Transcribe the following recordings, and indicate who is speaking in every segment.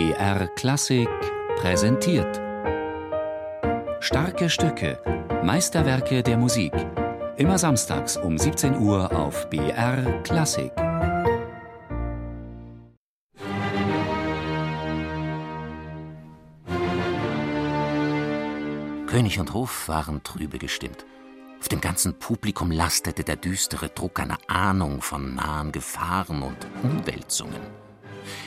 Speaker 1: BR Klassik präsentiert. Starke Stücke, Meisterwerke der Musik. Immer samstags um 17 Uhr auf BR Klassik.
Speaker 2: König und Hof waren trübe gestimmt. Auf dem ganzen Publikum lastete der düstere Druck einer Ahnung von nahen Gefahren und Umwälzungen.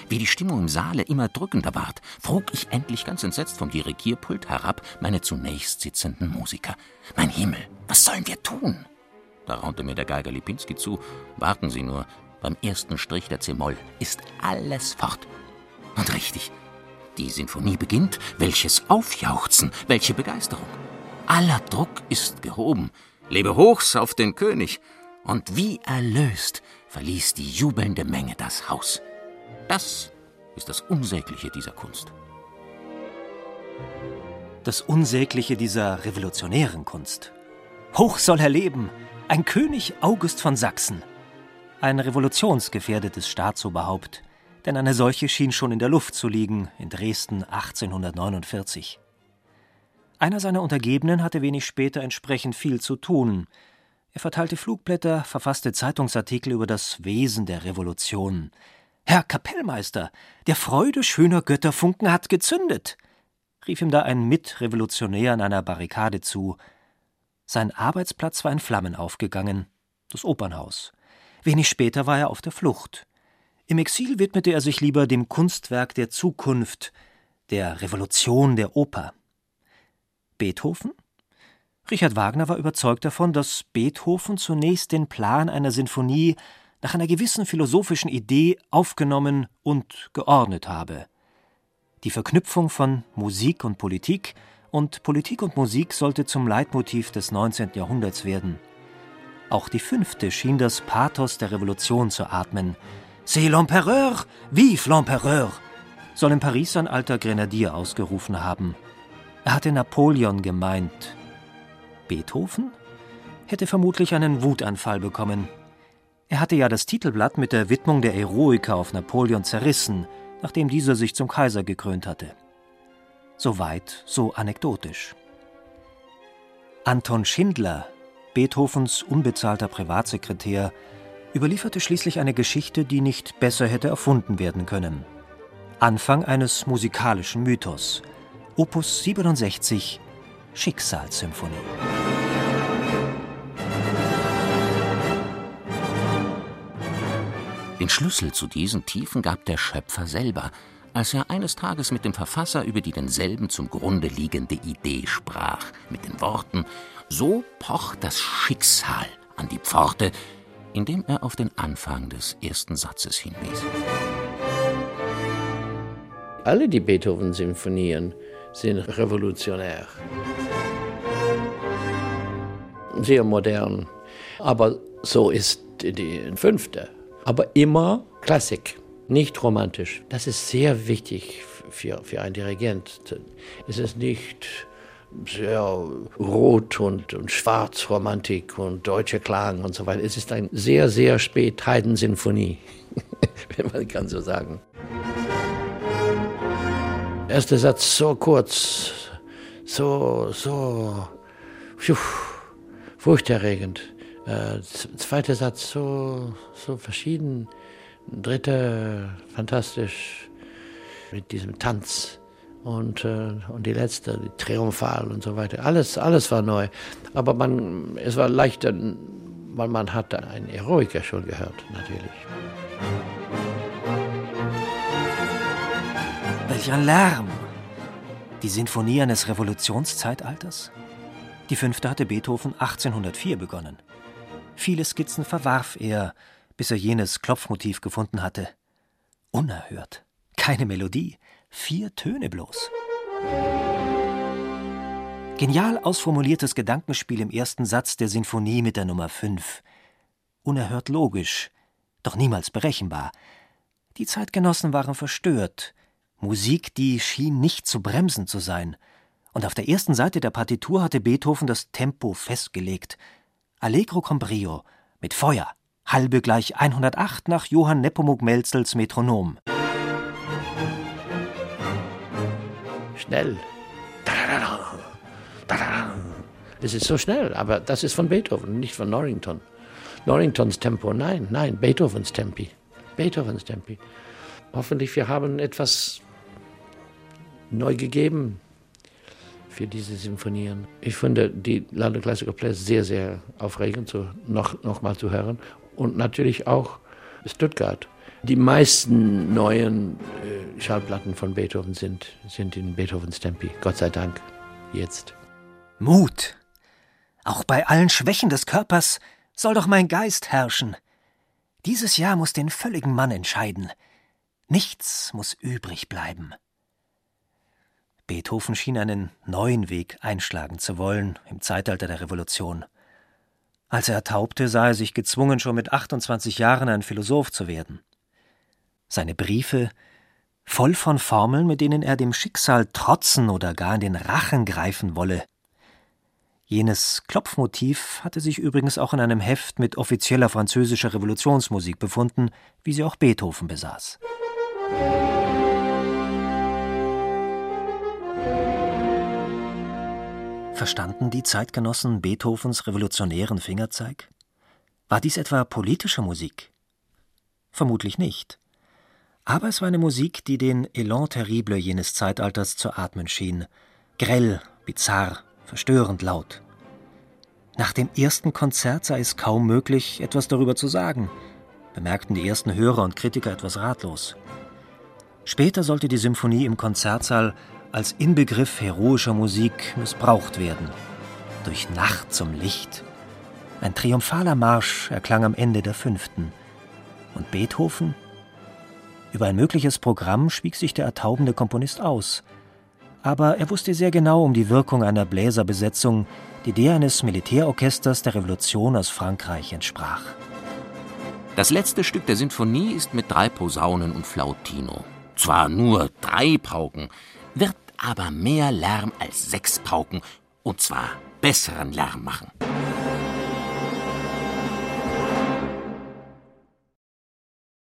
Speaker 2: Wie die Stimmung im Saale immer drückender ward, frug ich endlich ganz entsetzt vom Dirigierpult herab meine zunächst sitzenden Musiker. Mein Himmel, was sollen wir tun? Da raunte mir der Geiger Lipinski zu. Warten Sie nur, beim ersten Strich der C-Moll ist alles fort. Und richtig, die Sinfonie beginnt. Welches Aufjauchzen, welche Begeisterung. Aller Druck ist gehoben. Lebe hochs auf den König. Und wie erlöst verließ die jubelnde Menge das Haus. Das ist das Unsägliche dieser Kunst.
Speaker 3: Das Unsägliche dieser revolutionären Kunst. Hoch soll er leben, ein König August von Sachsen. Ein revolutionsgefährdetes Staatsoberhaupt, denn eine solche schien schon in der Luft zu liegen in Dresden 1849. Einer seiner Untergebenen hatte wenig später entsprechend viel zu tun. Er verteilte Flugblätter, verfasste Zeitungsartikel über das Wesen der Revolution. Herr Kapellmeister, der Freude schöner Götterfunken hat gezündet, rief ihm da ein Mitrevolutionär an einer Barrikade zu. Sein Arbeitsplatz war in Flammen aufgegangen, das Opernhaus. Wenig später war er auf der Flucht. Im Exil widmete er sich lieber dem Kunstwerk der Zukunft, der Revolution der Oper. Beethoven? Richard Wagner war überzeugt davon, dass Beethoven zunächst den Plan einer Sinfonie nach einer gewissen philosophischen Idee aufgenommen und geordnet habe. Die Verknüpfung von Musik und Politik und Politik und Musik sollte zum Leitmotiv des 19. Jahrhunderts werden. Auch die fünfte schien das Pathos der Revolution zu atmen. C'est l'Empereur, vive l'Empereur! soll in Paris ein alter Grenadier ausgerufen haben. Er hatte Napoleon gemeint. Beethoven hätte vermutlich einen Wutanfall bekommen. Er hatte ja das Titelblatt mit der Widmung der Eroiker auf Napoleon zerrissen, nachdem dieser sich zum Kaiser gekrönt hatte. Soweit so anekdotisch. Anton Schindler, Beethovens unbezahlter Privatsekretär, überlieferte schließlich eine Geschichte, die nicht besser hätte erfunden werden können. Anfang eines musikalischen Mythos – Opus 67 Schicksalssymphonie.
Speaker 2: Den Schlüssel zu diesen Tiefen gab der Schöpfer selber, als er eines Tages mit dem Verfasser über die denselben zum Grunde liegende Idee sprach, mit den Worten So pocht das Schicksal an die Pforte, indem er auf den Anfang des ersten Satzes hinwies.
Speaker 4: Alle die Beethoven-Symphonien sind revolutionär. Sehr modern. Aber so ist die fünfte. Aber immer Klassik, nicht romantisch. Das ist sehr wichtig für, für einen Dirigent. Es ist nicht sehr rot und, und schwarz Romantik und deutscher Klang und so weiter. Es ist eine sehr, sehr spät Heidensinfonie, wenn man kann so sagen. Erster Satz so kurz, so, so, pfiuh, furchterregend. Äh, zweiter Satz so, so verschieden. Dritter fantastisch mit diesem Tanz. Und, äh, und die letzte, die Triumphal und so weiter. Alles, alles war neu. Aber man, es war leichter, weil man hatte einen Eroiker schon gehört, natürlich.
Speaker 3: Welch ein Lärm! Die Sinfonie eines Revolutionszeitalters? Die fünfte hatte Beethoven 1804 begonnen. Viele Skizzen verwarf er, bis er jenes Klopfmotiv gefunden hatte. Unerhört. Keine Melodie, vier Töne bloß. Genial ausformuliertes Gedankenspiel im ersten Satz der Sinfonie mit der Nummer 5. Unerhört logisch, doch niemals berechenbar. Die Zeitgenossen waren verstört. Musik, die schien nicht zu bremsen zu sein. Und auf der ersten Seite der Partitur hatte Beethoven das Tempo festgelegt. Allegro con brio, mit Feuer, halbe gleich 108 nach Johann Nepomuk Melzels Metronom.
Speaker 4: schnell. Es ist so schnell, aber das ist von Beethoven, nicht von Norrington. Norringtons Tempo, nein, nein, Beethovens Tempi. Beethovens Tempi. Hoffentlich wir haben etwas neu gegeben für diese Symphonien. Ich finde die London Classical Plays sehr, sehr aufregend, so noch, noch mal zu hören. Und natürlich auch Stuttgart. Die meisten neuen äh, Schallplatten von Beethoven sind, sind in Beethovens Tempi. Gott sei Dank. Jetzt.
Speaker 3: Mut. Auch bei allen Schwächen des Körpers soll doch mein Geist herrschen. Dieses Jahr muss den völligen Mann entscheiden. Nichts muss übrig bleiben. Beethoven schien einen neuen Weg einschlagen zu wollen im Zeitalter der Revolution. Als er ertaubte, sah er sich gezwungen, schon mit 28 Jahren ein Philosoph zu werden. Seine Briefe, voll von Formeln, mit denen er dem Schicksal trotzen oder gar in den Rachen greifen wolle. Jenes Klopfmotiv hatte sich übrigens auch in einem Heft mit offizieller französischer Revolutionsmusik befunden, wie sie auch Beethoven besaß. Verstanden die Zeitgenossen Beethovens revolutionären Fingerzeig? War dies etwa politische Musik? Vermutlich nicht. Aber es war eine Musik, die den Elan terrible jenes Zeitalters zu atmen schien. Grell, bizarr, verstörend laut. Nach dem ersten Konzert sei es kaum möglich, etwas darüber zu sagen, bemerkten die ersten Hörer und Kritiker etwas ratlos. Später sollte die Symphonie im Konzertsaal als Inbegriff heroischer Musik missbraucht werden. Durch Nacht zum Licht. Ein triumphaler Marsch erklang am Ende der fünften. Und Beethoven über ein mögliches Programm schwieg sich der ertaubende Komponist aus. Aber er wusste sehr genau um die Wirkung einer Bläserbesetzung, die der eines Militärorchesters der Revolution aus Frankreich entsprach.
Speaker 2: Das letzte Stück der Sinfonie ist mit drei Posaunen und Flautino. Zwar nur drei Pauken, wird aber mehr Lärm als sechs Pauken, und zwar besseren Lärm machen.